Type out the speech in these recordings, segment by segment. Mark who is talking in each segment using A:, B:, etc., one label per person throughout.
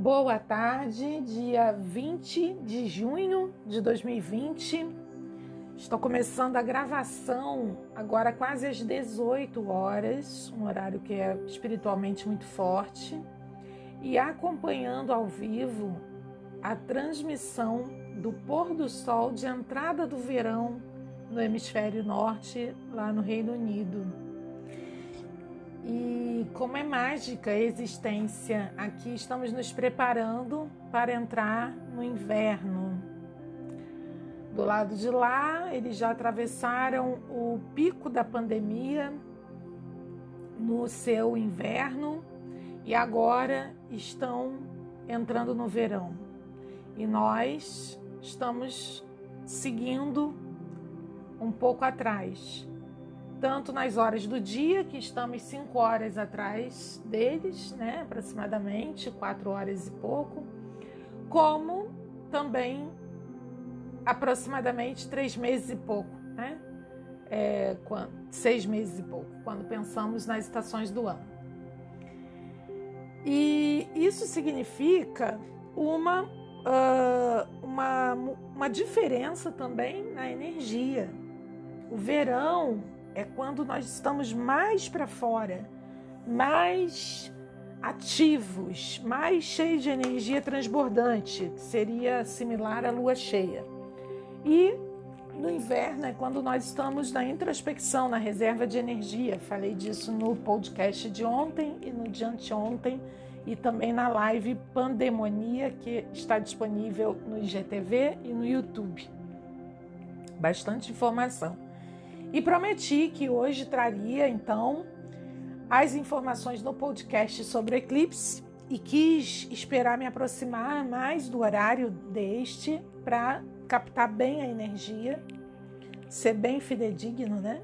A: Boa tarde, dia 20 de junho de 2020. Estou começando a gravação agora quase às 18 horas, um horário que é espiritualmente muito forte, e acompanhando ao vivo a transmissão do pôr do sol de entrada do verão no hemisfério norte, lá no Reino Unido. E como é mágica a existência, aqui estamos nos preparando para entrar no inverno. Do lado de lá, eles já atravessaram o pico da pandemia no seu inverno e agora estão entrando no verão. E nós estamos seguindo um pouco atrás tanto nas horas do dia, que estamos cinco horas atrás deles, né, aproximadamente quatro horas e pouco, como também aproximadamente três meses e pouco, né, é, quando, seis meses e pouco, quando pensamos nas estações do ano. E isso significa uma, uh, uma, uma diferença também na energia. O verão é quando nós estamos mais para fora, mais ativos, mais cheios de energia transbordante, que seria similar à lua cheia. E no inverno é quando nós estamos na introspecção, na reserva de energia. Falei disso no podcast de ontem e no de anteontem e também na live Pandemonia que está disponível no IGTV e no YouTube. Bastante informação. E prometi que hoje traria então as informações no podcast sobre eclipse e quis esperar me aproximar mais do horário deste para captar bem a energia, ser bem fidedigno, né?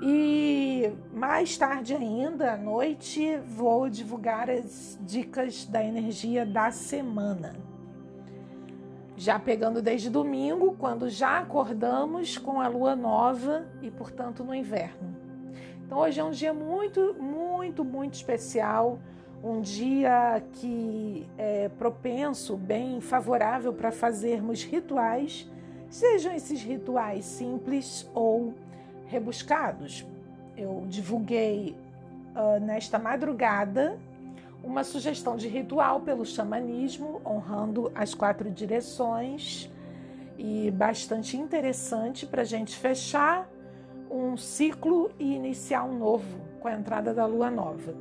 A: E mais tarde ainda, à noite, vou divulgar as dicas da energia da semana já pegando desde domingo, quando já acordamos com a lua nova e, portanto, no inverno. Então, hoje é um dia muito, muito, muito especial, um dia que é propenso, bem favorável para fazermos rituais, sejam esses rituais simples ou rebuscados. Eu divulguei uh, nesta madrugada uma sugestão de ritual pelo xamanismo, honrando as quatro direções e bastante interessante para a gente fechar um ciclo e iniciar um novo com a entrada da lua nova.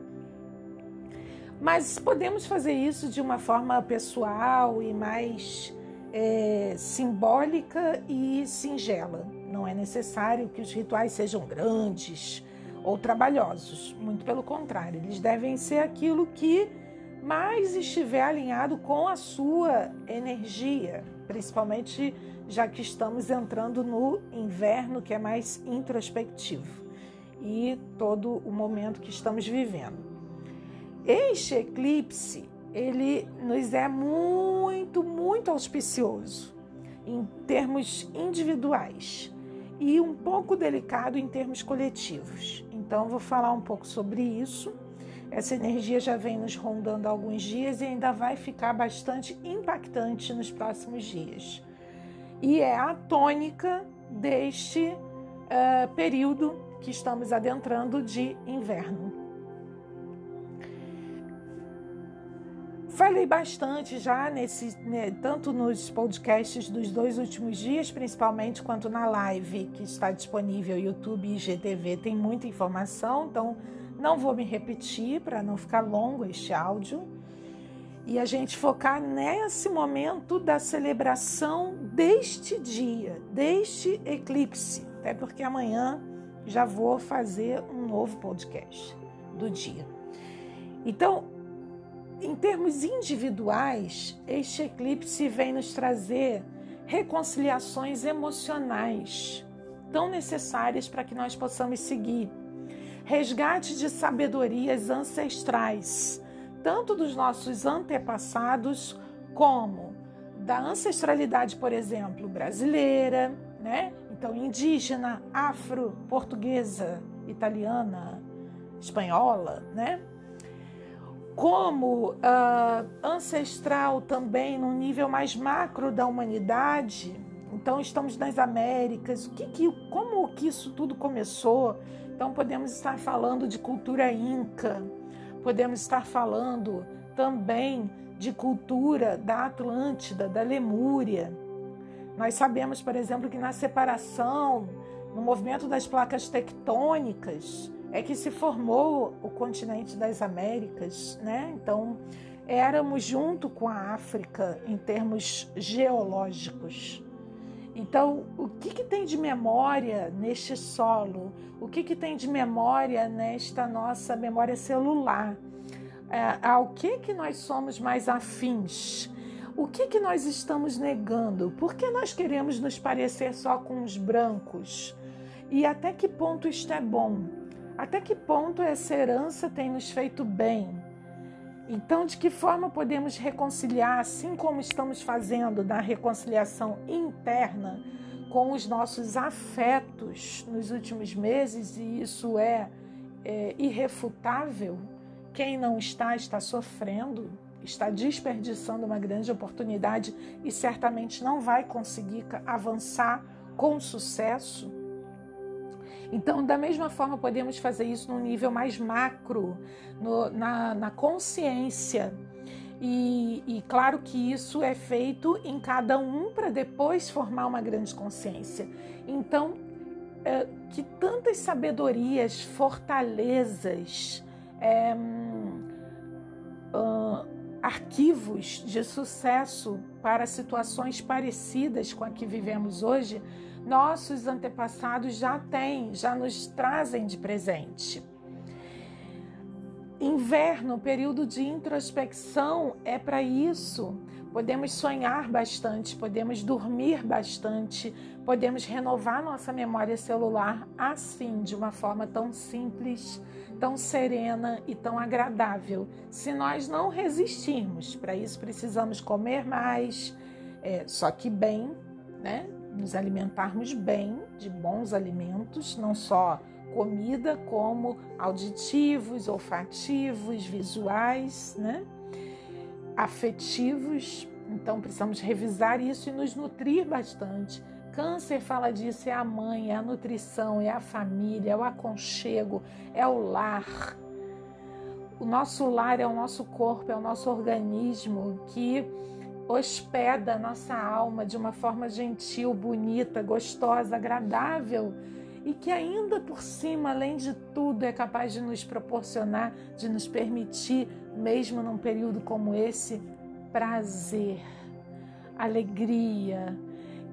A: Mas podemos fazer isso de uma forma pessoal e mais é, simbólica e singela. Não é necessário que os rituais sejam grandes ou trabalhosos. Muito pelo contrário, eles devem ser aquilo que mais estiver alinhado com a sua energia, principalmente já que estamos entrando no inverno que é mais introspectivo e todo o momento que estamos vivendo. Este eclipse, ele nos é muito, muito auspicioso em termos individuais e um pouco delicado em termos coletivos. Então, vou falar um pouco sobre isso. Essa energia já vem nos rondando há alguns dias e ainda vai ficar bastante impactante nos próximos dias. E é a tônica deste uh, período que estamos adentrando de inverno. Falei bastante já nesse, né, tanto nos podcasts dos dois últimos dias, principalmente quanto na live que está disponível YouTube e IGTV, tem muita informação, então não vou me repetir para não ficar longo este áudio. E a gente focar nesse momento da celebração deste dia, deste eclipse, até porque amanhã já vou fazer um novo podcast do dia. Então, em termos individuais, este eclipse vem nos trazer reconciliações emocionais tão necessárias para que nós possamos seguir. Resgate de sabedorias ancestrais, tanto dos nossos antepassados como da ancestralidade, por exemplo, brasileira, né? Então, indígena, afro, portuguesa, italiana, espanhola, né? Como uh, ancestral também no nível mais macro da humanidade. Então estamos nas Américas. O que, que, como que isso tudo começou? Então podemos estar falando de cultura inca, podemos estar falando também de cultura da Atlântida, da Lemúria. Nós sabemos, por exemplo, que na separação, no movimento das placas tectônicas, é que se formou o continente das Américas, né? Então, éramos junto com a África em termos geológicos. Então, o que, que tem de memória neste solo? O que, que tem de memória nesta nossa memória celular? É, ao que, que nós somos mais afins? O que, que nós estamos negando? Por que nós queremos nos parecer só com os brancos? E até que ponto isto é bom? Até que ponto essa herança tem nos feito bem? Então, de que forma podemos reconciliar, assim como estamos fazendo na reconciliação interna com os nossos afetos nos últimos meses, e isso é, é irrefutável? Quem não está, está sofrendo, está desperdiçando uma grande oportunidade e certamente não vai conseguir avançar com sucesso. Então, da mesma forma, podemos fazer isso num nível mais macro, no, na, na, consciência. E, e claro que isso é feito em cada um para depois formar uma grande consciência. Então, é, que tantas sabedorias, fortalezas, é, uh, arquivos de sucesso para situações parecidas com a que vivemos hoje nossos antepassados já têm, já nos trazem de presente. Inverno, período de introspecção, é para isso. Podemos sonhar bastante, podemos dormir bastante, podemos renovar nossa memória celular assim, de uma forma tão simples, tão serena e tão agradável. Se nós não resistirmos, para isso precisamos comer mais, é, só que bem, né? nos alimentarmos bem de bons alimentos, não só comida, como auditivos, olfativos, visuais, né? afetivos. Então precisamos revisar isso e nos nutrir bastante. Câncer fala disso: é a mãe, é a nutrição, é a família, é o aconchego, é o lar. O nosso lar é o nosso corpo, é o nosso organismo que hospeda a nossa alma de uma forma gentil, bonita, gostosa, agradável e que ainda por cima, além de tudo, é capaz de nos proporcionar, de nos permitir, mesmo num período como esse, prazer, alegria.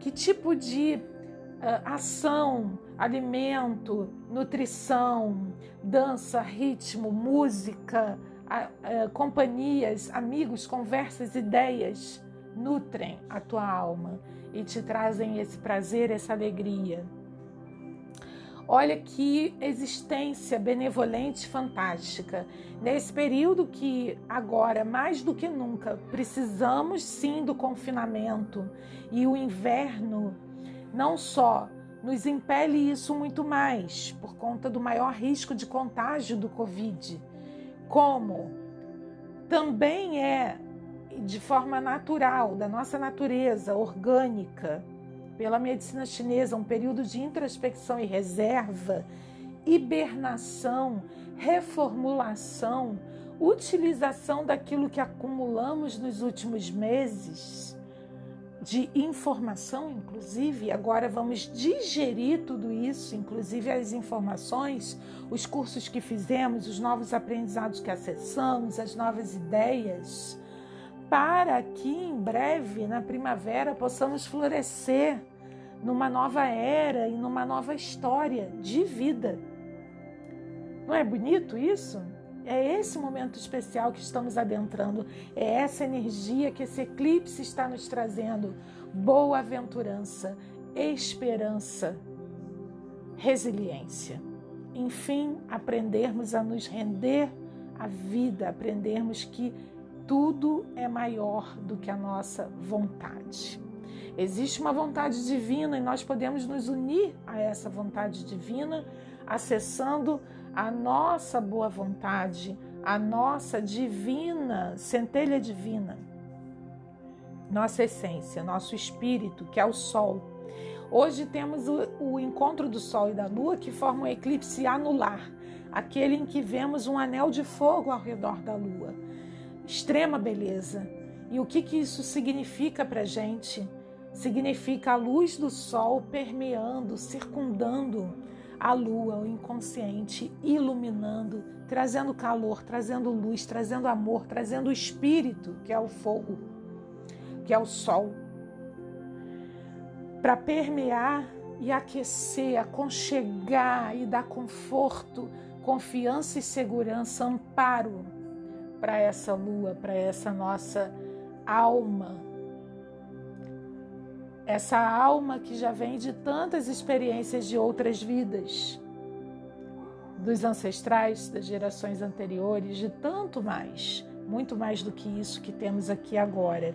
A: Que tipo de uh, ação, alimento, nutrição, dança, ritmo, música, companhias, amigos, conversas, ideias nutrem a tua alma e te trazem esse prazer, essa alegria. Olha que existência benevolente fantástica. Nesse período que agora, mais do que nunca, precisamos sim do confinamento e o inverno não só nos impele isso muito mais por conta do maior risco de contágio do Covid, como também é de forma natural, da nossa natureza orgânica, pela medicina chinesa, um período de introspecção e reserva, hibernação, reformulação, utilização daquilo que acumulamos nos últimos meses de informação, inclusive. Agora vamos digerir tudo isso, inclusive as informações, os cursos que fizemos, os novos aprendizados que acessamos, as novas ideias, para que em breve, na primavera, possamos florescer numa nova era e numa nova história de vida. Não é bonito isso? É esse momento especial que estamos adentrando, é essa energia que esse eclipse está nos trazendo. Boa-aventurança, esperança, resiliência. Enfim, aprendermos a nos render à vida, aprendermos que tudo é maior do que a nossa vontade. Existe uma vontade divina e nós podemos nos unir a essa vontade divina acessando a nossa boa vontade, a nossa divina, centelha divina, nossa essência, nosso espírito, que é o Sol. Hoje temos o, o encontro do Sol e da Lua que forma um eclipse anular, aquele em que vemos um anel de fogo ao redor da Lua. Extrema beleza. E o que, que isso significa para gente? Significa a luz do Sol permeando, circundando a Lua, o inconsciente, iluminando, trazendo calor, trazendo luz, trazendo amor, trazendo o espírito, que é o fogo, que é o Sol para permear e aquecer, aconchegar e dar conforto, confiança e segurança, amparo para essa lua, para essa nossa alma. Essa alma que já vem de tantas experiências de outras vidas, dos ancestrais, das gerações anteriores, de tanto mais, muito mais do que isso que temos aqui agora.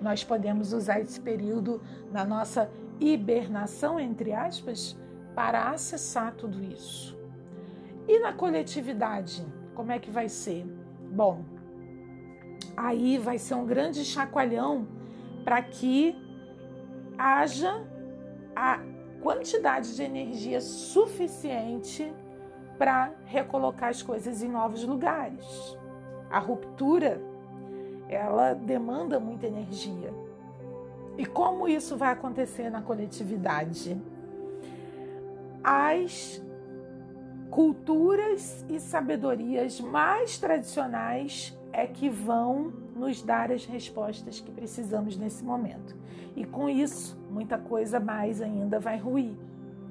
A: Nós podemos usar esse período na nossa hibernação, entre aspas, para acessar tudo isso. E na coletividade, como é que vai ser? Bom, aí vai ser um grande chacoalhão para que haja a quantidade de energia suficiente para recolocar as coisas em novos lugares. A ruptura, ela demanda muita energia. E como isso vai acontecer na coletividade? As culturas e sabedorias mais tradicionais é que vão nos dar as respostas que precisamos nesse momento. E com isso, muita coisa mais ainda vai ruir,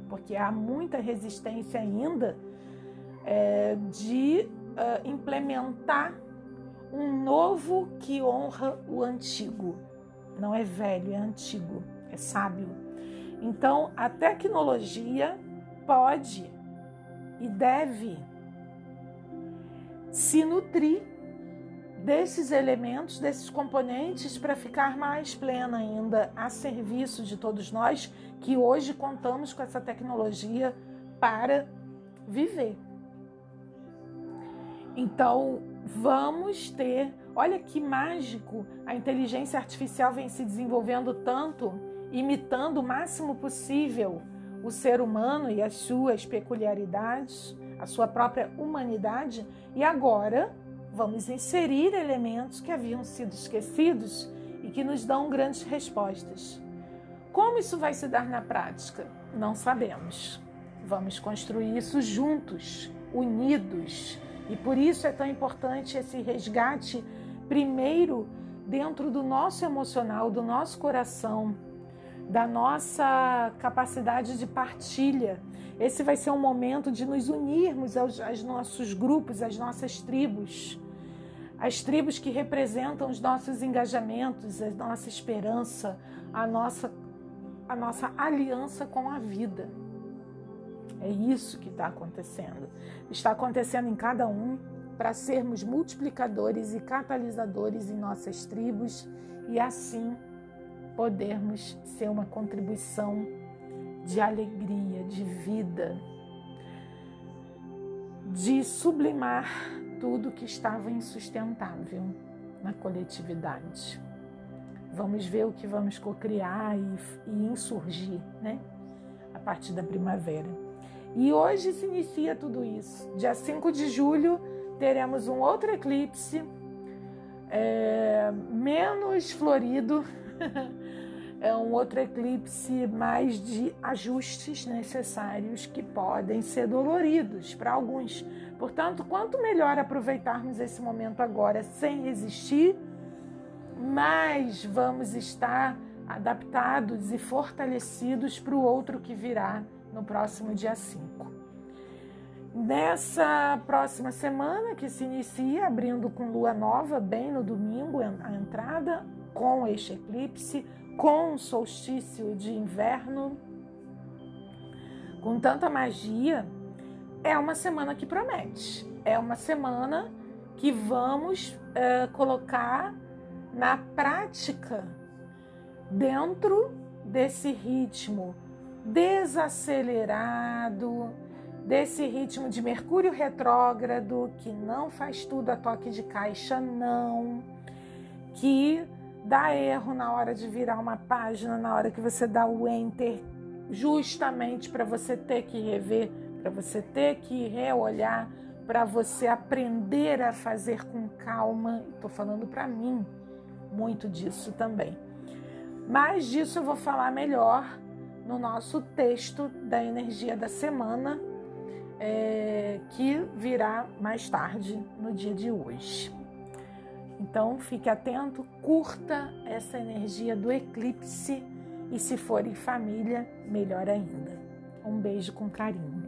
A: porque há muita resistência ainda é, de uh, implementar um novo que honra o antigo não é velho, é antigo, é sábio. Então, a tecnologia pode e deve se nutrir desses elementos, desses componentes, para ficar mais plena ainda a serviço de todos nós que hoje contamos com essa tecnologia para viver. Então, vamos ter Olha que mágico! A inteligência artificial vem se desenvolvendo tanto, imitando o máximo possível o ser humano e as suas peculiaridades, a sua própria humanidade, e agora vamos inserir elementos que haviam sido esquecidos e que nos dão grandes respostas. Como isso vai se dar na prática? Não sabemos. Vamos construir isso juntos, unidos. E por isso é tão importante esse resgate primeiro dentro do nosso emocional, do nosso coração, da nossa capacidade de partilha. Esse vai ser um momento de nos unirmos aos, aos nossos grupos, às nossas tribos, as tribos que representam os nossos engajamentos, a nossa esperança, a nossa, a nossa aliança com a vida. É isso que está acontecendo. Está acontecendo em cada um para sermos multiplicadores e catalisadores em nossas tribos e assim podermos ser uma contribuição de alegria, de vida, de sublimar tudo que estava insustentável na coletividade. Vamos ver o que vamos cocriar e, e insurgir, né? A partir da primavera. E hoje se inicia tudo isso. Dia 5 de julho teremos um outro eclipse é, menos florido, é um outro eclipse mais de ajustes necessários que podem ser doloridos para alguns. Portanto, quanto melhor aproveitarmos esse momento agora sem resistir, mais vamos estar adaptados e fortalecidos para o outro que virá no próximo dia 5. Nessa próxima semana, que se inicia abrindo com lua nova, bem no domingo, a entrada, com este eclipse, com o solstício de inverno, com tanta magia, é uma semana que promete. É uma semana que vamos é, colocar na prática, dentro desse ritmo desacelerado, desse ritmo de Mercúrio retrógrado que não faz tudo a toque de caixa, não, que dá erro na hora de virar uma página, na hora que você dá o enter, justamente para você ter que rever, para você ter que reolhar, para você aprender a fazer com calma. Estou falando para mim muito disso também. Mas disso eu vou falar melhor no nosso texto da energia da semana, é, que virá mais tarde no dia de hoje. Então fique atento, curta essa energia do eclipse e se for em família, melhor ainda. Um beijo com carinho.